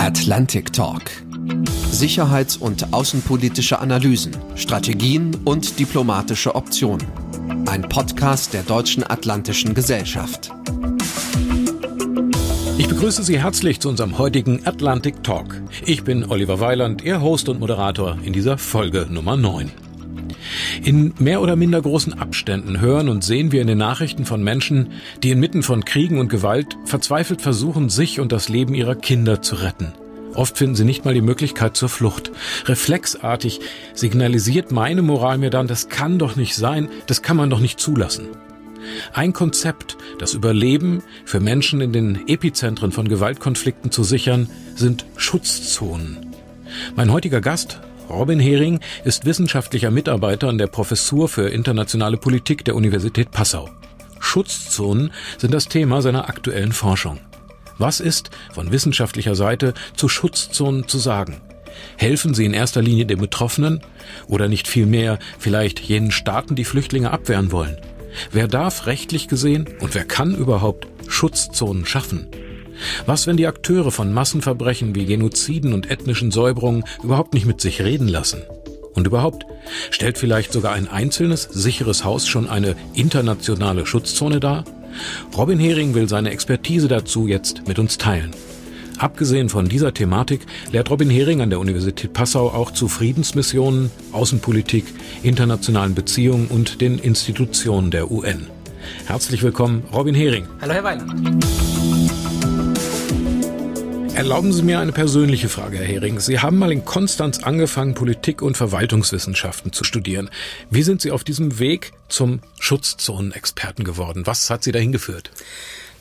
Atlantic Talk. Sicherheits- und außenpolitische Analysen, Strategien und diplomatische Optionen. Ein Podcast der Deutschen Atlantischen Gesellschaft. Ich begrüße Sie herzlich zu unserem heutigen Atlantic Talk. Ich bin Oliver Weiland, Ihr Host und Moderator in dieser Folge Nummer 9. In mehr oder minder großen Abständen hören und sehen wir in den Nachrichten von Menschen, die inmitten von Kriegen und Gewalt verzweifelt versuchen, sich und das Leben ihrer Kinder zu retten. Oft finden sie nicht mal die Möglichkeit zur Flucht. Reflexartig signalisiert meine Moral mir dann, das kann doch nicht sein, das kann man doch nicht zulassen. Ein Konzept, das Überleben für Menschen in den Epizentren von Gewaltkonflikten zu sichern, sind Schutzzonen. Mein heutiger Gast, Robin Hering ist wissenschaftlicher Mitarbeiter an der Professur für internationale Politik der Universität Passau. Schutzzonen sind das Thema seiner aktuellen Forschung. Was ist von wissenschaftlicher Seite zu Schutzzonen zu sagen? Helfen sie in erster Linie den Betroffenen oder nicht vielmehr vielleicht jenen Staaten, die Flüchtlinge abwehren wollen? Wer darf rechtlich gesehen und wer kann überhaupt Schutzzonen schaffen? Was, wenn die Akteure von Massenverbrechen wie Genoziden und ethnischen Säuberungen überhaupt nicht mit sich reden lassen? Und überhaupt, stellt vielleicht sogar ein einzelnes, sicheres Haus schon eine internationale Schutzzone dar? Robin Hering will seine Expertise dazu jetzt mit uns teilen. Abgesehen von dieser Thematik lehrt Robin Hering an der Universität Passau auch zu Friedensmissionen, Außenpolitik, internationalen Beziehungen und den Institutionen der UN. Herzlich willkommen, Robin Hering. Hallo, Herr Weiland. Erlauben Sie mir eine persönliche Frage, Herr Hering. Sie haben mal in Konstanz angefangen, Politik- und Verwaltungswissenschaften zu studieren. Wie sind Sie auf diesem Weg zum Schutzzonenexperten geworden? Was hat Sie dahin geführt?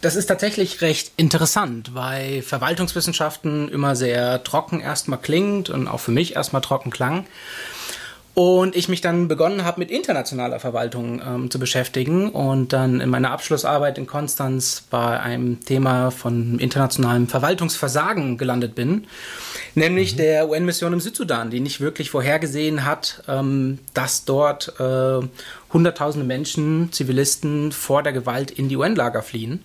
Das ist tatsächlich recht interessant, weil Verwaltungswissenschaften immer sehr trocken erstmal klingt und auch für mich erstmal trocken klang. Und ich mich dann begonnen habe, mit internationaler Verwaltung ähm, zu beschäftigen und dann in meiner Abschlussarbeit in Konstanz bei einem Thema von internationalem Verwaltungsversagen gelandet bin, nämlich mhm. der UN-Mission im Südsudan, die nicht wirklich vorhergesehen hat, ähm, dass dort äh, Hunderttausende Menschen, Zivilisten vor der Gewalt in die UN-Lager fliehen.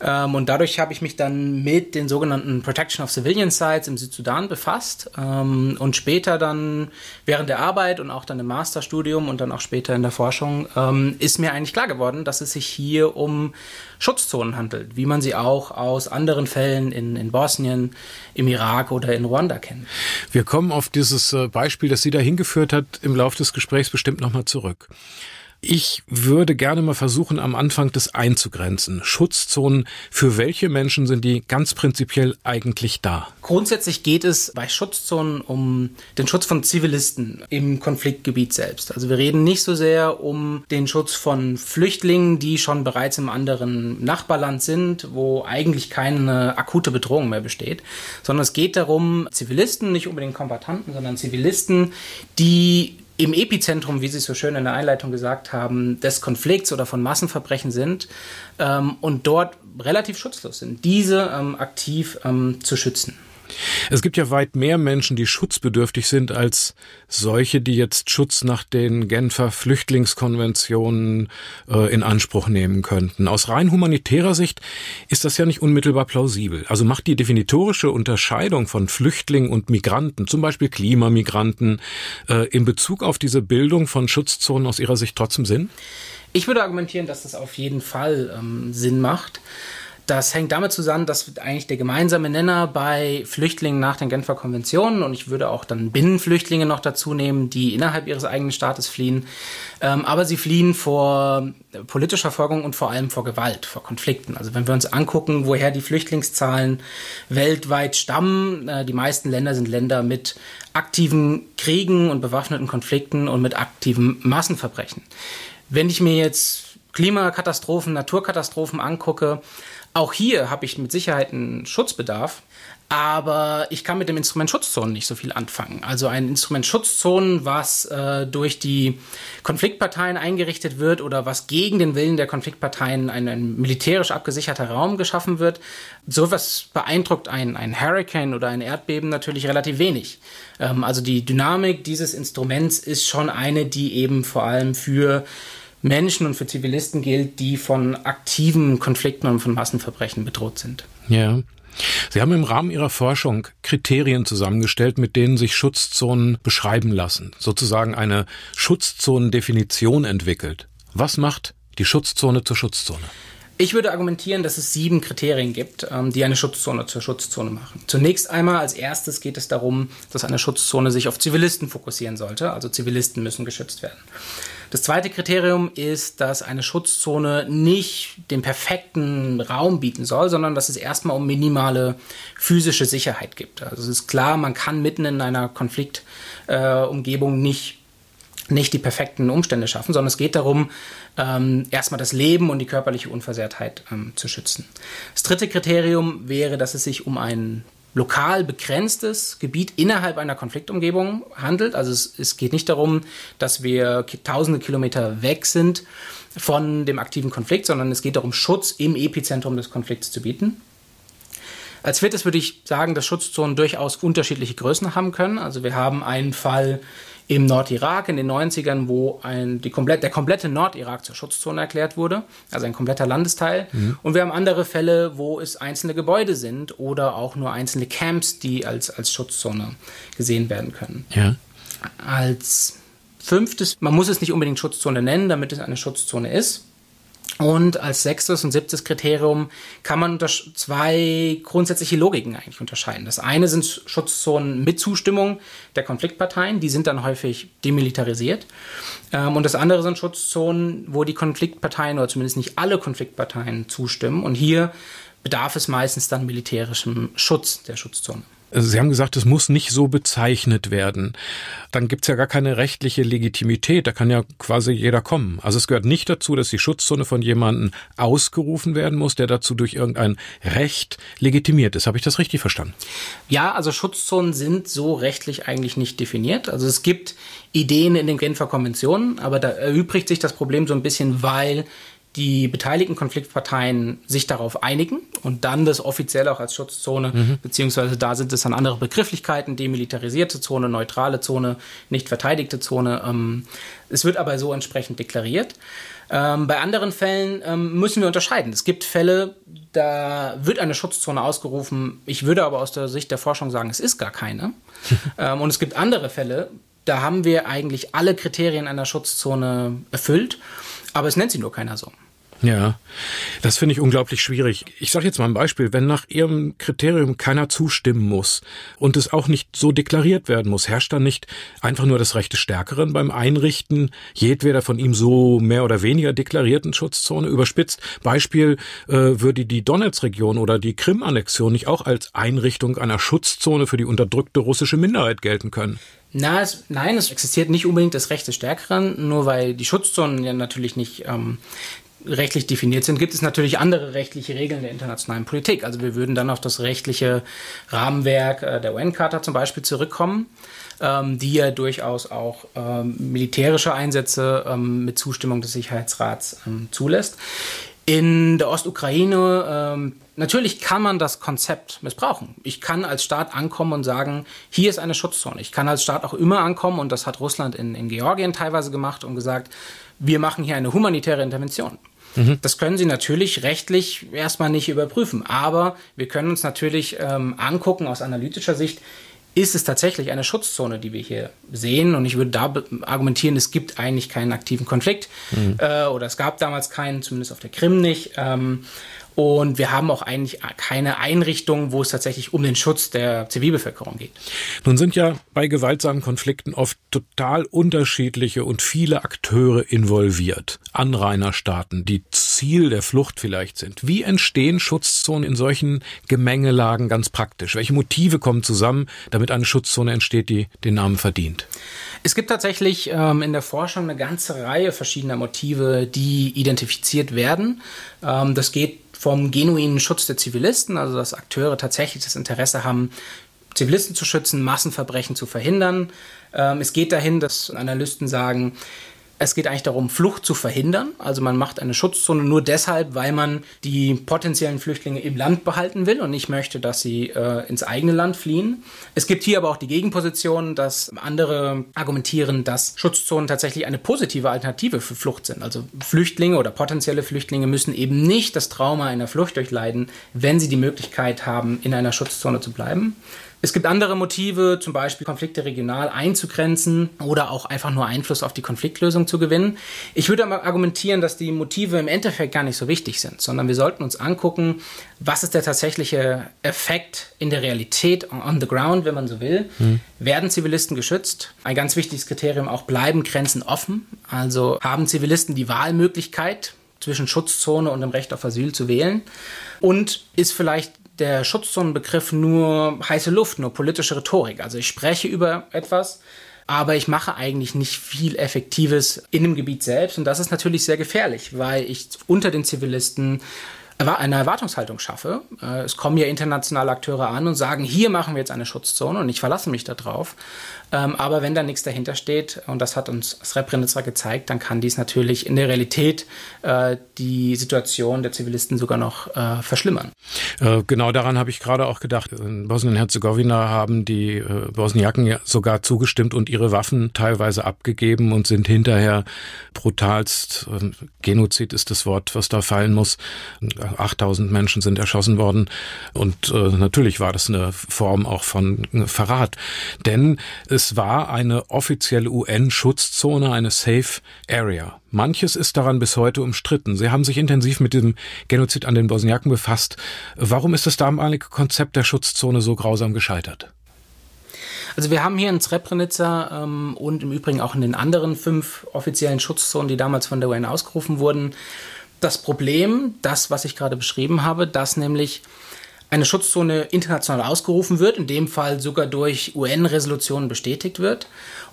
Ähm, und dadurch habe ich mich dann mit den sogenannten Protection of Civilian Sites im Südsudan befasst ähm, und später dann während der Arbeit und auch dann im Masterstudium und dann auch später in der Forschung ähm, ist mir eigentlich klar geworden, dass es sich hier um Schutzzonen handelt, wie man sie auch aus anderen Fällen in, in Bosnien, im Irak oder in Ruanda kennt. Wir kommen auf dieses äh, Beispiel, das Sie da hingeführt hat, im Laufe des Gesprächs bestimmt nochmal zurück. Ich würde gerne mal versuchen, am Anfang das einzugrenzen. Schutzzonen, für welche Menschen sind die ganz prinzipiell eigentlich da? Grundsätzlich geht es bei Schutzzonen um den Schutz von Zivilisten im Konfliktgebiet selbst. Also wir reden nicht so sehr um den Schutz von Flüchtlingen, die schon bereits im anderen Nachbarland sind, wo eigentlich keine akute Bedrohung mehr besteht, sondern es geht darum, Zivilisten, nicht unbedingt Kombatanten, sondern Zivilisten, die im Epizentrum, wie Sie so schön in der Einleitung gesagt haben, des Konflikts oder von Massenverbrechen sind ähm, und dort relativ schutzlos sind, diese ähm, aktiv ähm, zu schützen. Es gibt ja weit mehr Menschen, die schutzbedürftig sind, als solche, die jetzt Schutz nach den Genfer Flüchtlingskonventionen äh, in Anspruch nehmen könnten. Aus rein humanitärer Sicht ist das ja nicht unmittelbar plausibel. Also macht die definitorische Unterscheidung von Flüchtlingen und Migranten, zum Beispiel Klimamigranten, äh, in Bezug auf diese Bildung von Schutzzonen aus Ihrer Sicht trotzdem Sinn? Ich würde argumentieren, dass das auf jeden Fall ähm, Sinn macht. Das hängt damit zusammen, dass eigentlich der gemeinsame Nenner bei Flüchtlingen nach den Genfer Konventionen und ich würde auch dann Binnenflüchtlinge noch dazu nehmen, die innerhalb ihres eigenen Staates fliehen, ähm, aber sie fliehen vor politischer Verfolgung und vor allem vor Gewalt, vor Konflikten. Also wenn wir uns angucken, woher die Flüchtlingszahlen weltweit stammen, äh, die meisten Länder sind Länder mit aktiven Kriegen und bewaffneten Konflikten und mit aktiven Massenverbrechen. Wenn ich mir jetzt Klimakatastrophen, Naturkatastrophen angucke, auch hier habe ich mit Sicherheit einen Schutzbedarf, aber ich kann mit dem Instrument Schutzzonen nicht so viel anfangen. Also ein Instrument Schutzzonen, was äh, durch die Konfliktparteien eingerichtet wird oder was gegen den Willen der Konfliktparteien ein, ein militärisch abgesicherter Raum geschaffen wird, sowas beeindruckt ein, ein Hurricane oder ein Erdbeben natürlich relativ wenig. Ähm, also die Dynamik dieses Instruments ist schon eine, die eben vor allem für Menschen und für Zivilisten gilt, die von aktiven Konflikten und von Massenverbrechen bedroht sind. Ja. Sie haben im Rahmen Ihrer Forschung Kriterien zusammengestellt, mit denen sich Schutzzonen beschreiben lassen, sozusagen eine Schutzzonendefinition entwickelt. Was macht die Schutzzone zur Schutzzone? Ich würde argumentieren, dass es sieben Kriterien gibt, ähm, die eine Schutzzone zur Schutzzone machen. Zunächst einmal als erstes geht es darum, dass eine Schutzzone sich auf Zivilisten fokussieren sollte. Also Zivilisten müssen geschützt werden. Das zweite Kriterium ist, dass eine Schutzzone nicht den perfekten Raum bieten soll, sondern dass es erstmal um minimale physische Sicherheit gibt. Also es ist klar, man kann mitten in einer Konfliktumgebung äh, nicht nicht die perfekten Umstände schaffen, sondern es geht darum, ähm, erstmal das Leben und die körperliche Unversehrtheit ähm, zu schützen. Das dritte Kriterium wäre, dass es sich um ein lokal begrenztes Gebiet innerhalb einer Konfliktumgebung handelt. Also es, es geht nicht darum, dass wir tausende Kilometer weg sind von dem aktiven Konflikt, sondern es geht darum, Schutz im Epizentrum des Konflikts zu bieten. Als viertes würde ich sagen, dass Schutzzonen durchaus unterschiedliche Größen haben können. Also wir haben einen Fall im Nordirak in den 90ern, wo ein, die komplett, der komplette Nordirak zur Schutzzone erklärt wurde, also ein kompletter Landesteil. Mhm. Und wir haben andere Fälle, wo es einzelne Gebäude sind oder auch nur einzelne Camps, die als, als Schutzzone gesehen werden können. Ja. Als fünftes, man muss es nicht unbedingt Schutzzone nennen, damit es eine Schutzzone ist. Und als sechstes und siebtes Kriterium kann man zwei grundsätzliche Logiken eigentlich unterscheiden. Das eine sind Schutzzonen mit Zustimmung der Konfliktparteien, die sind dann häufig demilitarisiert. Ähm, und das andere sind Schutzzonen, wo die Konfliktparteien oder zumindest nicht alle Konfliktparteien zustimmen. Und hier bedarf es meistens dann militärischem Schutz der Schutzzone. Sie haben gesagt, es muss nicht so bezeichnet werden. Dann gibt's ja gar keine rechtliche Legitimität. Da kann ja quasi jeder kommen. Also es gehört nicht dazu, dass die Schutzzone von jemandem ausgerufen werden muss, der dazu durch irgendein Recht legitimiert ist. Habe ich das richtig verstanden? Ja, also Schutzzonen sind so rechtlich eigentlich nicht definiert. Also es gibt Ideen in den Genfer Konventionen, aber da erübrigt sich das Problem so ein bisschen, weil die beteiligten Konfliktparteien sich darauf einigen und dann das offiziell auch als Schutzzone, mhm. beziehungsweise da sind es dann andere Begrifflichkeiten, demilitarisierte Zone, neutrale Zone, nicht verteidigte Zone. Ähm, es wird aber so entsprechend deklariert. Ähm, bei anderen Fällen ähm, müssen wir unterscheiden. Es gibt Fälle, da wird eine Schutzzone ausgerufen. Ich würde aber aus der Sicht der Forschung sagen, es ist gar keine. ähm, und es gibt andere Fälle, da haben wir eigentlich alle Kriterien einer Schutzzone erfüllt, aber es nennt sie nur keiner so. Ja, das finde ich unglaublich schwierig. Ich sage jetzt mal ein Beispiel, wenn nach Ihrem Kriterium keiner zustimmen muss und es auch nicht so deklariert werden muss, herrscht dann nicht einfach nur das Recht des Stärkeren beim Einrichten jedweder von ihm so mehr oder weniger deklarierten Schutzzone? Überspitzt, Beispiel, äh, würde die Donetsk-Region oder die Krim-Annexion nicht auch als Einrichtung einer Schutzzone für die unterdrückte russische Minderheit gelten können? Na, es, nein, es existiert nicht unbedingt das Recht des Stärkeren, nur weil die Schutzzonen ja natürlich nicht ähm, rechtlich definiert sind, gibt es natürlich andere rechtliche Regeln der internationalen Politik. Also wir würden dann auf das rechtliche Rahmenwerk äh, der UN-Charta zum Beispiel zurückkommen, ähm, die ja durchaus auch ähm, militärische Einsätze ähm, mit Zustimmung des Sicherheitsrats zulässt. In der Ostukraine, natürlich kann man das Konzept missbrauchen. Ich kann als Staat ankommen und sagen, hier ist eine Schutzzone. Ich kann als Staat auch immer ankommen, und das hat Russland in, in Georgien teilweise gemacht und gesagt, wir machen hier eine humanitäre Intervention. Mhm. Das können Sie natürlich rechtlich erstmal nicht überprüfen, aber wir können uns natürlich ähm, angucken aus analytischer Sicht, ist es tatsächlich eine Schutzzone, die wir hier sehen. Und ich würde da argumentieren, es gibt eigentlich keinen aktiven Konflikt mhm. äh, oder es gab damals keinen, zumindest auf der Krim nicht. Ähm, und wir haben auch eigentlich keine Einrichtung, wo es tatsächlich um den Schutz der Zivilbevölkerung geht. Nun sind ja bei gewaltsamen Konflikten oft total unterschiedliche und viele Akteure involviert. Anrainerstaaten, die Ziel der Flucht vielleicht sind. Wie entstehen Schutzzonen in solchen Gemengelagen ganz praktisch? Welche Motive kommen zusammen, damit eine Schutzzone entsteht, die den Namen verdient? Es gibt tatsächlich ähm, in der Forschung eine ganze Reihe verschiedener Motive, die identifiziert werden. Ähm, das geht vom genuinen Schutz der Zivilisten, also dass Akteure tatsächlich das Interesse haben, Zivilisten zu schützen, Massenverbrechen zu verhindern. Ähm, es geht dahin, dass Analysten sagen, Es geht eigentlich darum, Flucht zu verhindern. Also man macht eine Schutzzone nur deshalb, weil man die potenziellen Flüchtlinge im Land behalten will und nicht möchte, dass sie äh, ins eigene Land fliehen. Es gibt hier aber auch die Gegenposition, dass andere argumentieren, dass Schutzzonen tatsächlich eine positive Alternative für Flucht sind. Also Flüchtlinge oder potenzielle Flüchtlinge müssen eben nicht das Trauma einer Flucht durchleiden, wenn sie die Möglichkeit haben, in einer Schutzzone zu bleiben. Es gibt andere Motive, zum Beispiel Konflikte regional einzugrenzen oder auch einfach nur Einfluss auf die Konfliktlösung zu gewinnen. Ich würde aber argumentieren, dass die Motive im Endeffekt gar nicht so wichtig sind, sondern wir sollten uns angucken, was ist der tatsächliche Effekt in der Realität, on the ground, wenn man so will. Hm. Werden Zivilisten geschützt? Ein ganz wichtiges Kriterium auch, bleiben Grenzen offen? Also haben Zivilisten die Wahlmöglichkeit, zwischen Schutzzone und dem Recht auf Asyl zu wählen? Und ist vielleicht der Schutzzonenbegriff nur heiße Luft, nur politische Rhetorik. Also ich spreche über etwas, aber ich mache eigentlich nicht viel Effektives in dem Gebiet selbst. Und das ist natürlich sehr gefährlich, weil ich unter den Zivilisten eine Erwartungshaltung schaffe. Äh, es kommen ja internationale Akteure an und sagen, hier machen wir jetzt eine Schutzzone und ich verlasse mich darauf. Ähm, aber wenn da nichts dahinter steht, und das hat uns Srebrenica gezeigt, dann kann dies natürlich in der Realität äh, die Situation der Zivilisten sogar noch äh, verschlimmern. Genau daran habe ich gerade auch gedacht. In Bosnien-Herzegowina haben die Bosniaken ja sogar zugestimmt und ihre Waffen teilweise abgegeben und sind hinterher brutalst, Genozid ist das Wort, was da fallen muss. 8000 Menschen sind erschossen worden und natürlich war das eine Form auch von Verrat. Denn es war eine offizielle UN-Schutzzone, eine Safe Area. Manches ist daran bis heute umstritten. Sie haben sich intensiv mit dem Genozid an den Bosniaken befasst. Warum ist das damalige Konzept der Schutzzone so grausam gescheitert? Also wir haben hier in Srebrenica ähm, und im Übrigen auch in den anderen fünf offiziellen Schutzzonen, die damals von der UN ausgerufen wurden, das Problem, das, was ich gerade beschrieben habe, dass nämlich eine Schutzzone international ausgerufen wird, in dem Fall sogar durch UN-Resolutionen bestätigt wird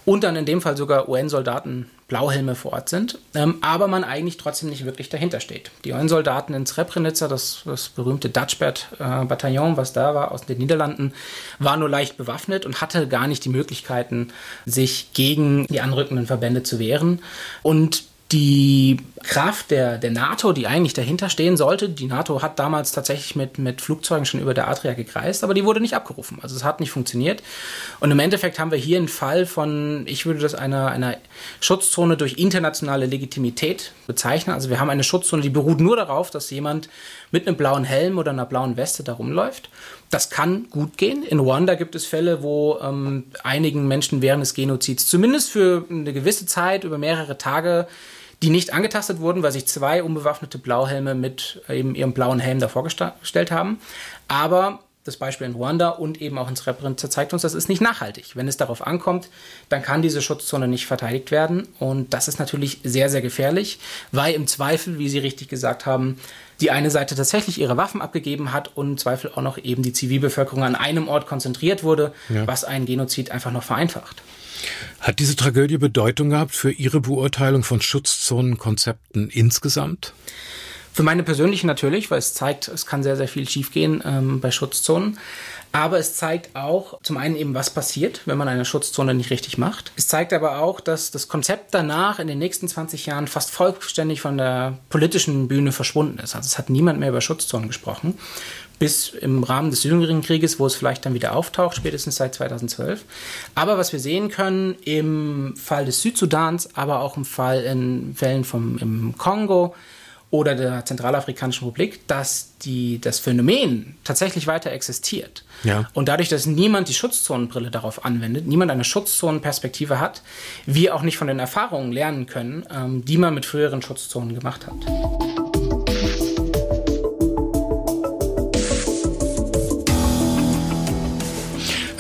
und dann in dem Fall sogar UN-Soldaten Blauhelme vor Ort sind, ähm, aber man eigentlich trotzdem nicht wirklich dahinter steht. Die UN-Soldaten in Srebrenica, das, das berühmte Dutchbat-Bataillon, was da war aus den Niederlanden, war nur leicht bewaffnet und hatte gar nicht die Möglichkeiten, sich gegen die anrückenden Verbände zu wehren. Und die Kraft der, der NATO, die eigentlich dahinter stehen sollte, die NATO hat damals tatsächlich mit, mit Flugzeugen schon über der Adria gekreist, aber die wurde nicht abgerufen. Also es hat nicht funktioniert. Und im Endeffekt haben wir hier einen Fall von, ich würde das einer, einer Schutzzone durch internationale Legitimität bezeichnen. Also wir haben eine Schutzzone, die beruht nur darauf, dass jemand mit einem blauen Helm oder einer blauen Weste da rumläuft. Das kann gut gehen. In Ruanda gibt es Fälle, wo ähm, einigen Menschen während des Genozids zumindest für eine gewisse Zeit, über mehrere Tage, die nicht angetastet wurden, weil sich zwei unbewaffnete Blauhelme mit eben ihrem blauen Helm davor gestellt haben. Aber das Beispiel in Ruanda und eben auch in Srebrenica zeigt uns, das ist nicht nachhaltig. Wenn es darauf ankommt, dann kann diese Schutzzone nicht verteidigt werden. Und das ist natürlich sehr, sehr gefährlich, weil im Zweifel, wie Sie richtig gesagt haben, die eine Seite tatsächlich ihre Waffen abgegeben hat und im Zweifel auch noch eben die Zivilbevölkerung an einem Ort konzentriert wurde, ja. was einen Genozid einfach noch vereinfacht. Hat diese Tragödie Bedeutung gehabt für Ihre Beurteilung von Schutzzonenkonzepten insgesamt? Für meine persönliche natürlich, weil es zeigt, es kann sehr, sehr viel schiefgehen ähm, bei Schutzzonen. Aber es zeigt auch zum einen eben, was passiert, wenn man eine Schutzzone nicht richtig macht. Es zeigt aber auch, dass das Konzept danach in den nächsten 20 Jahren fast vollständig von der politischen Bühne verschwunden ist. Also es hat niemand mehr über Schutzzonen gesprochen bis im Rahmen des jüngeren Krieges, wo es vielleicht dann wieder auftaucht, spätestens seit 2012. Aber was wir sehen können im Fall des Südsudans, aber auch im Fall in Fällen vom im Kongo oder der Zentralafrikanischen Republik, dass die, das Phänomen tatsächlich weiter existiert. Ja. Und dadurch, dass niemand die Schutzzonenbrille darauf anwendet, niemand eine Schutzzonenperspektive hat, wir auch nicht von den Erfahrungen lernen können, ähm, die man mit früheren Schutzzonen gemacht hat.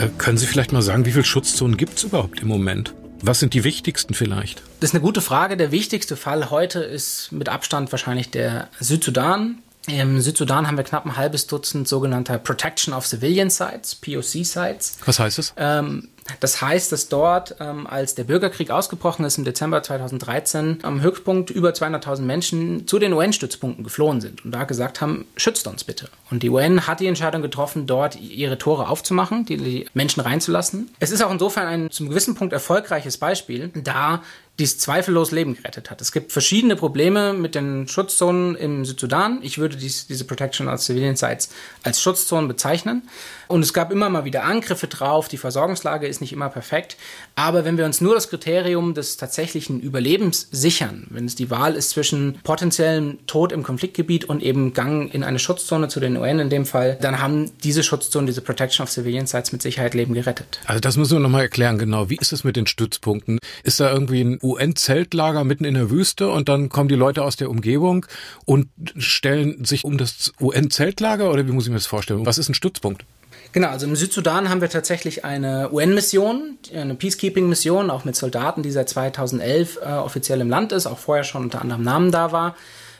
Können Sie vielleicht mal sagen, wie viele Schutzzonen gibt es überhaupt im Moment? Was sind die wichtigsten vielleicht? Das ist eine gute Frage. Der wichtigste Fall heute ist mit Abstand wahrscheinlich der Südsudan. Im Südsudan haben wir knapp ein halbes Dutzend sogenannter Protection of Civilian Sites, POC Sites. Was heißt es? Ähm, das heißt, dass dort, ähm, als der Bürgerkrieg ausgebrochen ist im Dezember 2013, am Höchstpunkt über 200.000 Menschen zu den UN-Stützpunkten geflohen sind und da gesagt haben, schützt uns bitte. Und die UN hat die Entscheidung getroffen, dort ihre Tore aufzumachen, die, die Menschen reinzulassen. Es ist auch insofern ein zum gewissen Punkt erfolgreiches Beispiel, da die zweifellos Leben gerettet hat. Es gibt verschiedene Probleme mit den Schutzzonen im Südsudan. Ich würde dies, diese Protection als Civilian Sites als Schutzzonen bezeichnen. Und es gab immer mal wieder Angriffe drauf. Die Versorgungslage ist nicht immer perfekt. Aber wenn wir uns nur das Kriterium des tatsächlichen Überlebens sichern, wenn es die Wahl ist zwischen potenziellem Tod im Konfliktgebiet und eben Gang in eine Schutzzone zu den UN in dem Fall, dann haben diese Schutzzonen, diese Protection of Civilian Sites mit Sicherheit Leben gerettet. Also das müssen wir nochmal erklären, genau. Wie ist es mit den Stützpunkten? Ist da irgendwie ein UN-Zeltlager mitten in der Wüste und dann kommen die Leute aus der Umgebung und stellen sich um das UN-Zeltlager oder wie muss ich mir das vorstellen? Was ist ein Stützpunkt? Genau, also im Südsudan haben wir tatsächlich eine UN-Mission, eine Peacekeeping-Mission, auch mit Soldaten, die seit 2011 äh, offiziell im Land ist, auch vorher schon unter anderem Namen da war,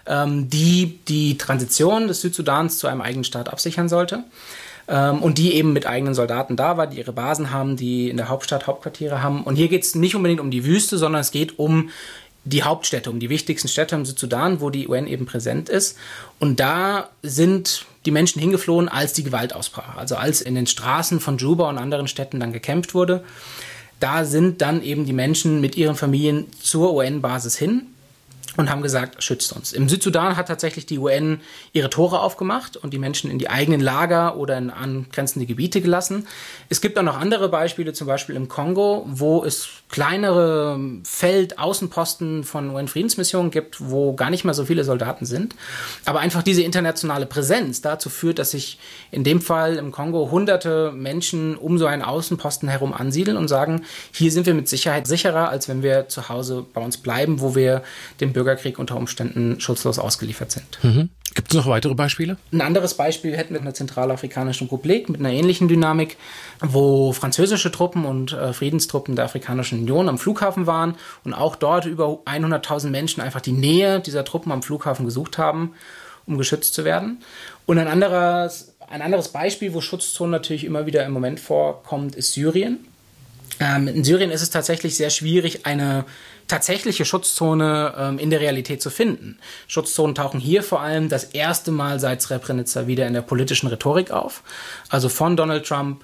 ähm, die die Transition des Südsudans zu einem eigenen Staat absichern sollte. Ähm, und die eben mit eigenen Soldaten da war, die ihre Basen haben, die in der Hauptstadt Hauptquartiere haben. Und hier geht es nicht unbedingt um die Wüste, sondern es geht um die Hauptstädte, um die wichtigsten Städte im Südsudan, wo die UN eben präsent ist. Und da sind die Menschen hingeflohen, als die Gewalt ausbrach. Also als in den Straßen von Juba und anderen Städten dann gekämpft wurde. Da sind dann eben die Menschen mit ihren Familien zur UN-Basis hin und haben gesagt, schützt uns. Im Südsudan hat tatsächlich die UN ihre Tore aufgemacht und die Menschen in die eigenen Lager oder in angrenzende Gebiete gelassen. Es gibt auch noch andere Beispiele, zum Beispiel im Kongo, wo es kleinere Feldaußenposten von UN-Friedensmissionen gibt, wo gar nicht mehr so viele Soldaten sind. Aber einfach diese internationale Präsenz dazu führt, dass sich in dem Fall im Kongo hunderte Menschen um so einen Außenposten herum ansiedeln und sagen, hier sind wir mit Sicherheit sicherer, als wenn wir zu Hause bei uns bleiben, wo wir dem Bürgerkrieg unter Umständen schutzlos ausgeliefert sind. Mhm. Gibt es noch weitere Beispiele? Ein anderes Beispiel hätten wir in der Zentralafrikanischen Republik mit einer ähnlichen Dynamik, wo französische Truppen und äh, Friedenstruppen der Afrikanischen Union am Flughafen waren und auch dort über 100.000 Menschen einfach die Nähe dieser Truppen am Flughafen gesucht haben, um geschützt zu werden. Und ein anderes, ein anderes Beispiel, wo Schutzzonen natürlich immer wieder im Moment vorkommt, ist Syrien. Ähm, in Syrien ist es tatsächlich sehr schwierig, eine tatsächliche Schutzzone ähm, in der Realität zu finden. Schutzzonen tauchen hier vor allem das erste Mal seit Srebrenica wieder in der politischen Rhetorik auf. Also von Donald Trump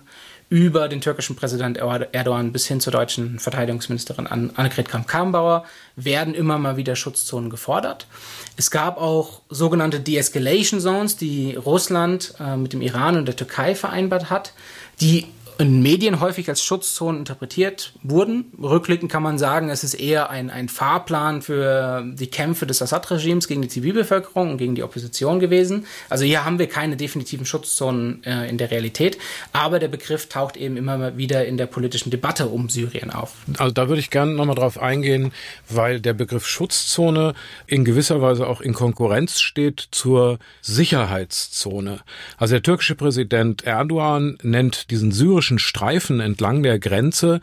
über den türkischen Präsident Erdogan bis hin zur deutschen Verteidigungsministerin Annegret Kramp-Karrenbauer werden immer mal wieder Schutzzonen gefordert. Es gab auch sogenannte De-Escalation Zones, die Russland äh, mit dem Iran und der Türkei vereinbart hat, die in Medien häufig als Schutzzonen interpretiert wurden. Rückblickend kann man sagen, es ist eher ein, ein Fahrplan für die Kämpfe des Assad-Regimes gegen die Zivilbevölkerung und gegen die Opposition gewesen. Also hier haben wir keine definitiven Schutzzonen äh, in der Realität, aber der Begriff taucht eben immer wieder in der politischen Debatte um Syrien auf. Also da würde ich gerne nochmal drauf eingehen, weil der Begriff Schutzzone in gewisser Weise auch in Konkurrenz steht zur Sicherheitszone. Also der türkische Präsident Erdogan nennt diesen syrischen syrischen Streifen entlang der Grenze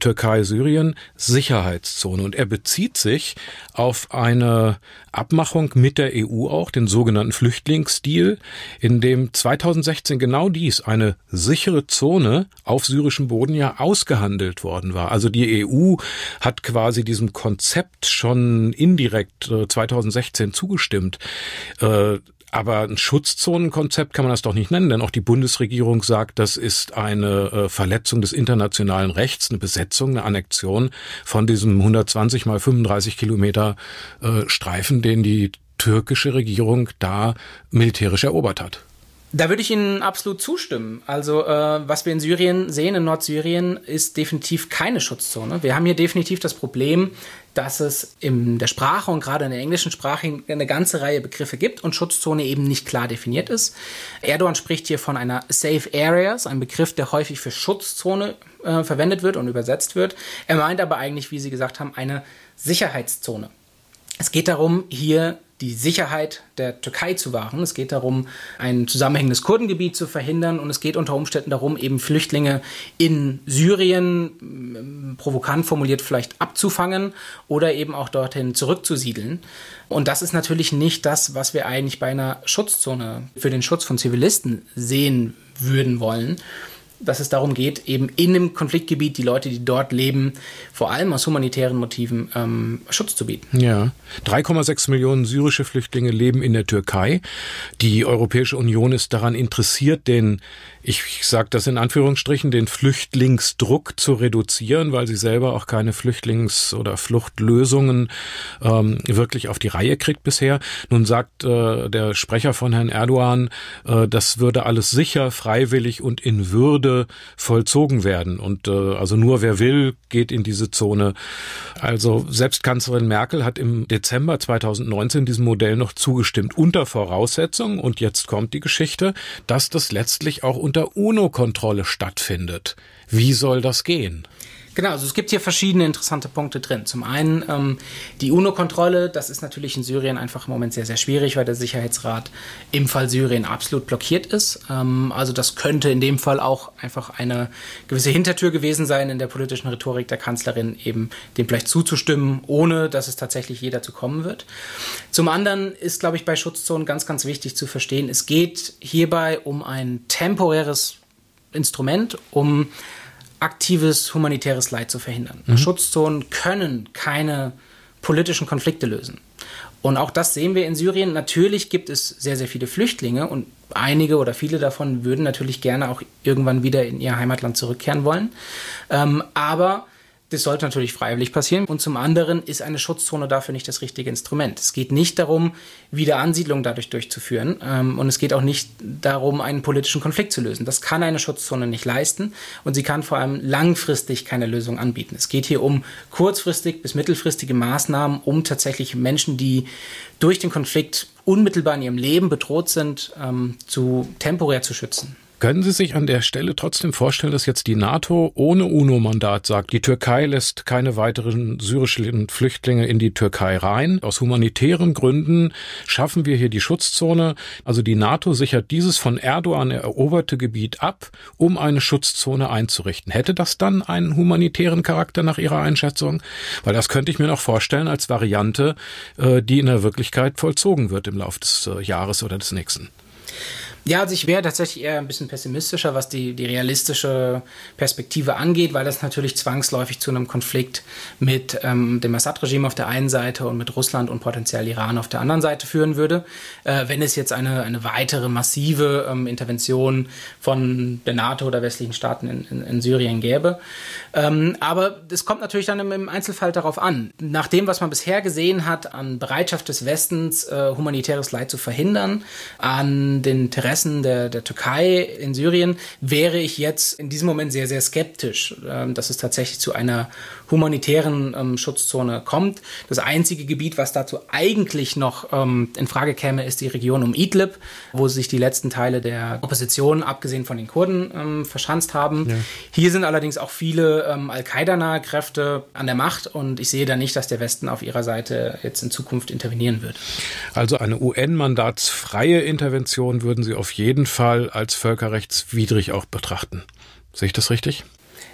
Türkei-Syrien Sicherheitszone. Und er bezieht sich auf eine Abmachung mit der EU auch, den sogenannten Flüchtlingsdeal, in dem 2016 genau dies, eine sichere Zone auf syrischem Boden ja ausgehandelt worden war. Also die EU hat quasi diesem Konzept schon indirekt 2016 äh, zugestimmt. Aber ein Schutzzonenkonzept kann man das doch nicht nennen, denn auch die Bundesregierung sagt, das ist eine äh, Verletzung des internationalen Rechts, eine Besetzung, eine Annexion von diesem 120 mal 35 Kilometer äh, Streifen, den die türkische Regierung da militärisch erobert hat. Da würde ich Ihnen absolut zustimmen. Also äh, was wir in Syrien sehen, in Nordsyrien, ist definitiv keine Schutzzone. Wir haben hier definitiv das Problem, dass es in der Sprache und gerade in der englischen Sprache eine ganze Reihe Begriffe gibt und Schutzzone eben nicht klar definiert ist. Erdogan spricht hier von einer Safe Areas, ein Begriff, der häufig für Schutzzone äh, verwendet wird und übersetzt wird. Er meint aber eigentlich, wie Sie gesagt haben, eine Sicherheitszone. Es geht darum, hier die Sicherheit der Türkei zu wahren. Es geht darum, ein zusammenhängendes Kurdengebiet zu verhindern und es geht unter Umständen darum, eben Flüchtlinge in Syrien, provokant formuliert vielleicht abzufangen oder eben auch dorthin zurückzusiedeln. Und das ist natürlich nicht das, was wir eigentlich bei einer Schutzzone für den Schutz von Zivilisten sehen würden wollen. Dass es darum geht, eben in dem Konfliktgebiet die Leute, die dort leben, vor allem aus humanitären Motiven ähm, Schutz zu bieten. Ja, 3,6 Millionen syrische Flüchtlinge leben in der Türkei. Die Europäische Union ist daran interessiert, den ich sage das in Anführungsstrichen, den Flüchtlingsdruck zu reduzieren, weil sie selber auch keine Flüchtlings- oder Fluchtlösungen ähm, wirklich auf die Reihe kriegt bisher. Nun sagt äh, der Sprecher von Herrn Erdogan, äh, das würde alles sicher, freiwillig und in Würde vollzogen werden. Und äh, also nur wer will, geht in diese Zone. Also selbst Kanzlerin Merkel hat im Dezember 2019 diesem Modell noch zugestimmt, unter Voraussetzung, und jetzt kommt die Geschichte, dass das letztlich auch unter UNO-Kontrolle stattfindet. Wie soll das gehen? Genau, also es gibt hier verschiedene interessante Punkte drin. Zum einen ähm, die UNO-Kontrolle, das ist natürlich in Syrien einfach im Moment sehr, sehr schwierig, weil der Sicherheitsrat im Fall Syrien absolut blockiert ist. Ähm, also das könnte in dem Fall auch einfach eine gewisse Hintertür gewesen sein in der politischen Rhetorik der Kanzlerin, eben dem vielleicht zuzustimmen, ohne dass es tatsächlich jeder zu kommen wird. Zum anderen ist, glaube ich, bei Schutzzonen ganz, ganz wichtig zu verstehen, es geht hierbei um ein temporäres Instrument, um aktives humanitäres Leid zu verhindern. Mhm. Schutzzonen können keine politischen Konflikte lösen. Und auch das sehen wir in Syrien. Natürlich gibt es sehr, sehr viele Flüchtlinge und einige oder viele davon würden natürlich gerne auch irgendwann wieder in ihr Heimatland zurückkehren wollen. Ähm, aber das sollte natürlich freiwillig passieren. Und zum anderen ist eine Schutzzone dafür nicht das richtige Instrument. Es geht nicht darum, Wiederansiedlung dadurch durchzuführen. Ähm, und es geht auch nicht darum, einen politischen Konflikt zu lösen. Das kann eine Schutzzone nicht leisten. Und sie kann vor allem langfristig keine Lösung anbieten. Es geht hier um kurzfristig bis mittelfristige Maßnahmen, um tatsächlich Menschen, die durch den Konflikt unmittelbar in ihrem Leben bedroht sind, ähm, zu temporär zu schützen. Können Sie sich an der Stelle trotzdem vorstellen, dass jetzt die NATO ohne UNO-Mandat sagt, die Türkei lässt keine weiteren syrischen Flüchtlinge in die Türkei rein? Aus humanitären Gründen schaffen wir hier die Schutzzone. Also die NATO sichert dieses von Erdogan eroberte Gebiet ab, um eine Schutzzone einzurichten. Hätte das dann einen humanitären Charakter nach Ihrer Einschätzung? Weil das könnte ich mir noch vorstellen als Variante, äh, die in der Wirklichkeit vollzogen wird im Laufe des äh, Jahres oder des nächsten. Ja, also ich wäre tatsächlich eher ein bisschen pessimistischer, was die, die realistische Perspektive angeht, weil das natürlich zwangsläufig zu einem Konflikt mit ähm, dem Assad-Regime auf der einen Seite und mit Russland und potenziell Iran auf der anderen Seite führen würde. Äh, wenn es jetzt eine, eine weitere massive ähm, Intervention von der NATO oder westlichen Staaten in, in, in Syrien gäbe. Ähm, aber es kommt natürlich dann im, im, Einzelfall darauf an. Nach dem, was man bisher gesehen hat an Bereitschaft des Westens, äh, humanitäres Leid zu verhindern, an den Interessen Interessen der, der Türkei in Syrien, wäre ich jetzt in diesem Moment sehr, sehr skeptisch, ähm, dass es tatsächlich zu einer humanitären ähm, Schutzzone kommt. Das einzige Gebiet, was dazu eigentlich noch ähm, in Frage käme, ist die Region um Idlib, wo sich die letzten Teile der Opposition, abgesehen von den Kurden, ähm, verschanzt haben. Ja. Hier sind allerdings auch viele Al-Qaida-nahe Kräfte an der Macht und ich sehe da nicht, dass der Westen auf ihrer Seite jetzt in Zukunft intervenieren wird. Also eine UN-mandatsfreie Intervention würden Sie auf auf jeden Fall als völkerrechtswidrig auch betrachten. Sehe ich das richtig?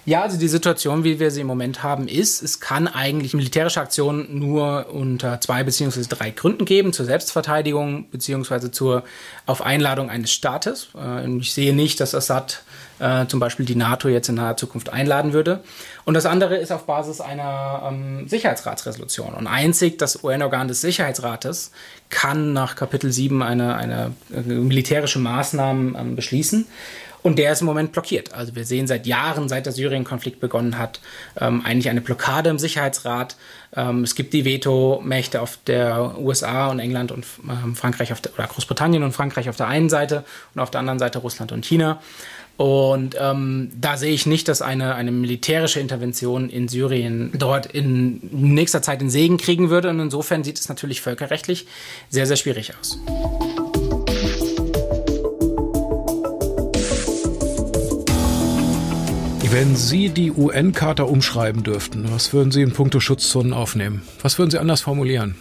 Ja, also die Situation, wie wir sie im Moment haben, ist, es kann eigentlich militärische Aktionen nur unter zwei beziehungsweise drei Gründen geben, zur Selbstverteidigung beziehungsweise zur auf Einladung eines Staates. Äh, ich sehe nicht, dass Assad äh, zum Beispiel die NATO jetzt in naher Zukunft einladen würde. Und das andere ist auf Basis einer ähm, Sicherheitsratsresolution. Und einzig das UN-Organ des Sicherheitsrates kann nach Kapitel 7 eine, eine äh, militärische Maßnahmen ähm, beschließen. Und der ist im Moment blockiert. Also wir sehen seit Jahren, seit der Syrien-Konflikt begonnen hat, ähm, eigentlich eine Blockade im Sicherheitsrat. Ähm, es gibt die Vetomächte auf der USA und England und ähm, Frankreich der, oder Großbritannien und Frankreich auf der einen Seite und auf der anderen Seite Russland und China. Und ähm, da sehe ich nicht, dass eine, eine militärische Intervention in Syrien dort in nächster Zeit den Segen kriegen würde. Und insofern sieht es natürlich völkerrechtlich sehr, sehr schwierig aus. Wenn Sie die UN-Charta umschreiben dürften, was würden Sie in puncto Schutzzonen aufnehmen? Was würden Sie anders formulieren?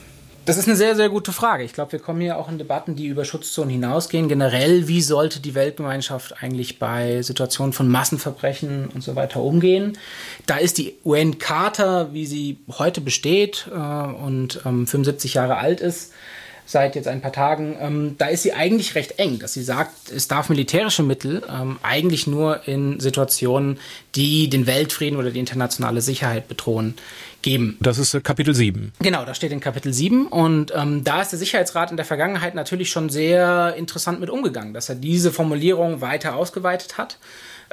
Das ist eine sehr, sehr gute Frage. Ich glaube, wir kommen hier auch in Debatten, die über Schutzzonen hinausgehen. Generell, wie sollte die Weltgemeinschaft eigentlich bei Situationen von Massenverbrechen und so weiter umgehen? Da ist die UN-Charta, wie sie heute besteht äh, und ähm, 75 Jahre alt ist, seit jetzt ein paar Tagen, ähm, da ist sie eigentlich recht eng, dass sie sagt, es darf militärische Mittel ähm, eigentlich nur in Situationen, die den Weltfrieden oder die internationale Sicherheit bedrohen, geben. Das ist äh, Kapitel 7. Genau, das steht in Kapitel 7 und ähm, da ist der Sicherheitsrat in der Vergangenheit natürlich schon sehr interessant mit umgegangen, dass er diese Formulierung weiter ausgeweitet hat.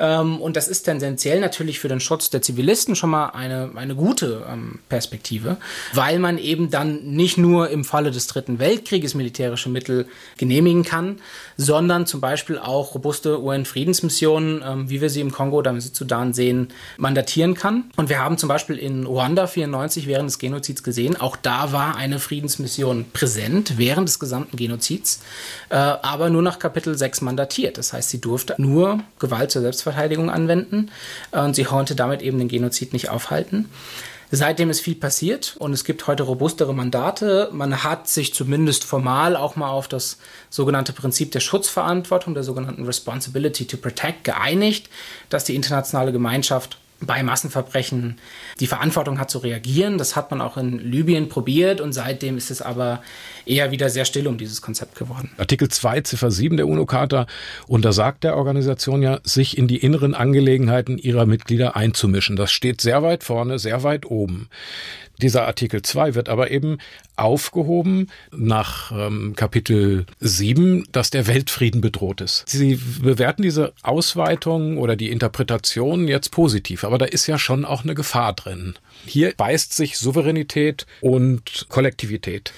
Ähm, und das ist tendenziell natürlich für den Schutz der Zivilisten schon mal eine, eine gute ähm, Perspektive, weil man eben dann nicht nur im Falle des Dritten Weltkrieges militärische Mittel genehmigen kann, sondern zum Beispiel auch robuste UN-Friedensmissionen, ähm, wie wir sie im Kongo oder im Südsudan sehen, mandatieren kann. Und wir haben zum Beispiel in Ruanda 94 während des Genozids gesehen, auch da war eine Friedensmission präsent während des gesamten Genozids, äh, aber nur nach Kapitel 6 mandatiert. Das heißt, sie durfte nur Gewalt zur Selbst Selbstverteidigung anwenden und sie konnte damit eben den Genozid nicht aufhalten. Seitdem ist viel passiert und es gibt heute robustere Mandate. Man hat sich zumindest formal auch mal auf das sogenannte Prinzip der Schutzverantwortung, der sogenannten Responsibility to Protect geeinigt, dass die internationale Gemeinschaft bei Massenverbrechen die Verantwortung hat zu reagieren. Das hat man auch in Libyen probiert und seitdem ist es aber eher wieder sehr still um dieses Konzept geworden. Artikel 2 Ziffer 7 der UNO-Charta untersagt der Organisation ja, sich in die inneren Angelegenheiten ihrer Mitglieder einzumischen. Das steht sehr weit vorne, sehr weit oben. Dieser Artikel 2 wird aber eben aufgehoben nach ähm, Kapitel 7, dass der Weltfrieden bedroht ist. Sie bewerten diese Ausweitung oder die Interpretation jetzt positiv, aber da ist ja schon auch eine Gefahr drin. Hier beißt sich Souveränität und Kollektivität.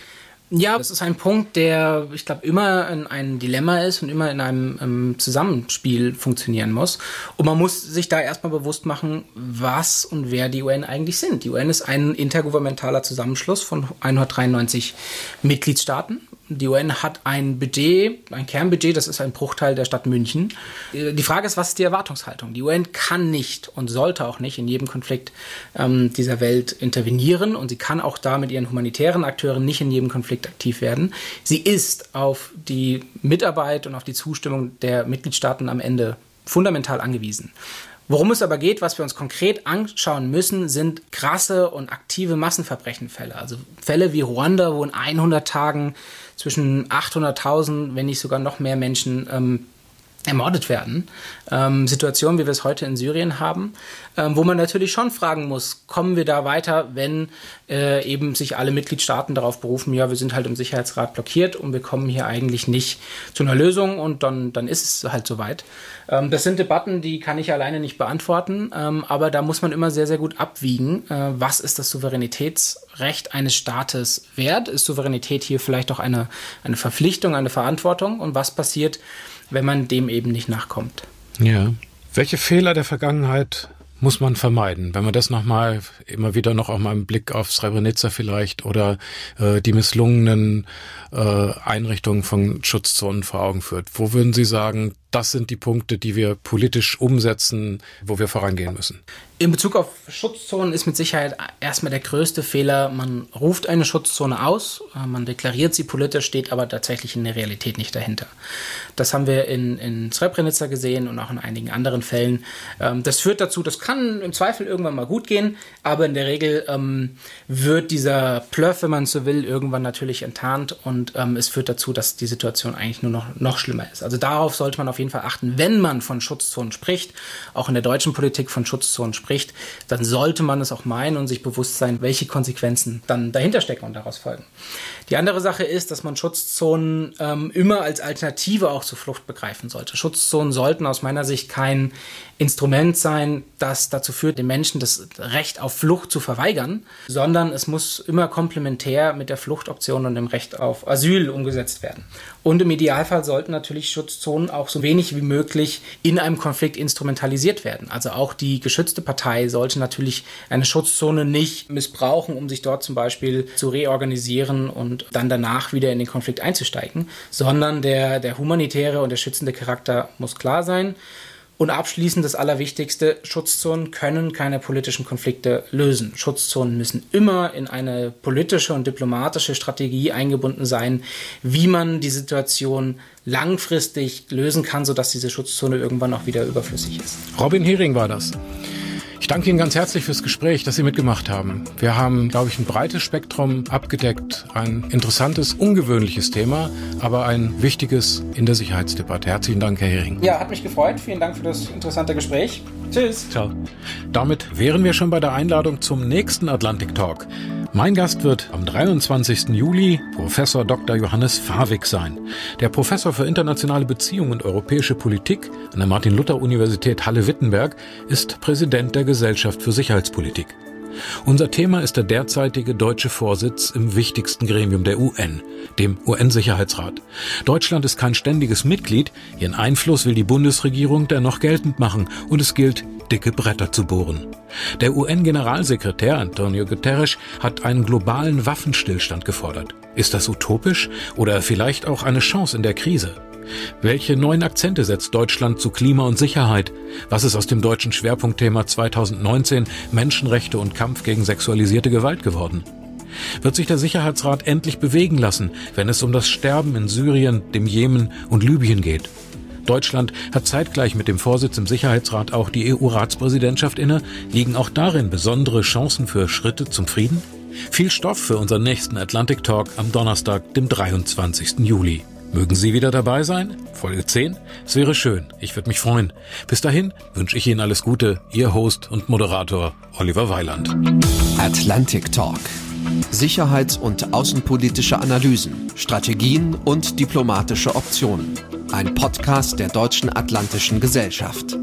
Ja, das ist ein Punkt, der, ich glaube, immer in ein Dilemma ist und immer in einem ähm, Zusammenspiel funktionieren muss. Und man muss sich da erstmal bewusst machen, was und wer die UN eigentlich sind. Die UN ist ein intergouvernementaler Zusammenschluss von 193 Mitgliedstaaten die UN hat ein Budget, ein Kernbudget, das ist ein Bruchteil der Stadt München. Die Frage ist, was ist die Erwartungshaltung? Die UN kann nicht und sollte auch nicht in jedem Konflikt ähm, dieser Welt intervenieren und sie kann auch da mit ihren humanitären Akteuren nicht in jedem Konflikt aktiv werden. Sie ist auf die Mitarbeit und auf die Zustimmung der Mitgliedstaaten am Ende fundamental angewiesen. Worum es aber geht, was wir uns konkret anschauen müssen, sind krasse und aktive Massenverbrechenfälle. Also Fälle wie Ruanda, wo in 100 Tagen zwischen 800.000, wenn nicht sogar noch mehr Menschen ähm, ermordet werden. Ähm, Situationen, wie wir es heute in Syrien haben, ähm, wo man natürlich schon fragen muss, kommen wir da weiter, wenn äh, eben sich alle Mitgliedstaaten darauf berufen, ja, wir sind halt im Sicherheitsrat blockiert und wir kommen hier eigentlich nicht zu einer Lösung und dann, dann ist es halt soweit. Ähm, das sind Debatten, die kann ich alleine nicht beantworten, ähm, aber da muss man immer sehr, sehr gut abwiegen, äh, was ist das Souveränitätsrecht eines Staates wert? Ist Souveränität hier vielleicht auch eine, eine Verpflichtung, eine Verantwortung und was passiert, wenn man dem eben nicht nachkommt. Ja. Welche Fehler der Vergangenheit muss man vermeiden. Wenn man das nochmal immer wieder noch auch mal im Blick auf Srebrenica vielleicht oder äh, die misslungenen äh, Einrichtungen von Schutzzonen vor Augen führt. Wo würden Sie sagen, das sind die Punkte, die wir politisch umsetzen, wo wir vorangehen müssen? In Bezug auf Schutzzonen ist mit Sicherheit erstmal der größte Fehler, man ruft eine Schutzzone aus, äh, man deklariert sie politisch, steht aber tatsächlich in der Realität nicht dahinter. Das haben wir in, in Srebrenica gesehen und auch in einigen anderen Fällen. Ähm, das führt dazu, das kann im Zweifel irgendwann mal gut gehen, aber in der Regel ähm, wird dieser Bluff, wenn man so will, irgendwann natürlich enttarnt und ähm, es führt dazu, dass die Situation eigentlich nur noch, noch schlimmer ist. Also darauf sollte man auf jeden Fall achten, wenn man von Schutzzonen spricht, auch in der deutschen Politik von Schutzzonen spricht spricht, dann sollte man es auch meinen und sich bewusst sein, welche Konsequenzen dann dahinter stecken und daraus folgen. Die andere Sache ist, dass man Schutzzonen ähm, immer als Alternative auch zur Flucht begreifen sollte. Schutzzonen sollten aus meiner Sicht kein Instrument sein, das dazu führt, den Menschen das Recht auf Flucht zu verweigern, sondern es muss immer komplementär mit der Fluchtoption und dem Recht auf Asyl umgesetzt werden. Und im Idealfall sollten natürlich Schutzzonen auch so wenig wie möglich in einem Konflikt instrumentalisiert werden. Also auch die geschützte Partei sollte natürlich eine Schutzzone nicht missbrauchen, um sich dort zum Beispiel zu reorganisieren und dann danach wieder in den Konflikt einzusteigen, sondern der, der humanitäre und der schützende Charakter muss klar sein. Und abschließend das Allerwichtigste, Schutzzonen können keine politischen Konflikte lösen. Schutzzonen müssen immer in eine politische und diplomatische Strategie eingebunden sein, wie man die Situation langfristig lösen kann, sodass diese Schutzzone irgendwann auch wieder überflüssig ist. Robin Hering war das. Ich danke Ihnen ganz herzlich fürs Gespräch, das Sie mitgemacht haben. Wir haben, glaube ich, ein breites Spektrum abgedeckt, ein interessantes, ungewöhnliches Thema, aber ein wichtiges in der Sicherheitsdebatte. Herzlichen Dank, Herr Hering. Ja, hat mich gefreut. Vielen Dank für das interessante Gespräch. Tschüss. Ciao. Damit wären wir schon bei der Einladung zum nächsten Atlantic Talk. Mein Gast wird am 23. Juli Professor Dr. Johannes Fawig sein. Der Professor für internationale Beziehungen und europäische Politik an der Martin-Luther-Universität Halle-Wittenberg ist Präsident der Gesellschaft für Sicherheitspolitik. Unser Thema ist der derzeitige deutsche Vorsitz im wichtigsten Gremium der UN, dem UN-Sicherheitsrat. Deutschland ist kein ständiges Mitglied, ihren Einfluss will die Bundesregierung dennoch geltend machen und es gilt, dicke Bretter zu bohren. Der UN-Generalsekretär Antonio Guterres hat einen globalen Waffenstillstand gefordert. Ist das utopisch oder vielleicht auch eine Chance in der Krise? Welche neuen Akzente setzt Deutschland zu Klima und Sicherheit? Was ist aus dem deutschen Schwerpunktthema 2019 Menschenrechte und Kampf gegen sexualisierte Gewalt geworden? Wird sich der Sicherheitsrat endlich bewegen lassen, wenn es um das Sterben in Syrien, dem Jemen und Libyen geht? Deutschland hat zeitgleich mit dem Vorsitz im Sicherheitsrat auch die EU-Ratspräsidentschaft inne. Liegen auch darin besondere Chancen für Schritte zum Frieden? Viel Stoff für unseren nächsten Atlantic Talk am Donnerstag, dem 23. Juli. Mögen Sie wieder dabei sein? Folge 10? Es wäre schön. Ich würde mich freuen. Bis dahin wünsche ich Ihnen alles Gute. Ihr Host und Moderator Oliver Weiland. Atlantic Talk. Sicherheits- und außenpolitische Analysen, Strategien und diplomatische Optionen. Ein Podcast der Deutschen Atlantischen Gesellschaft.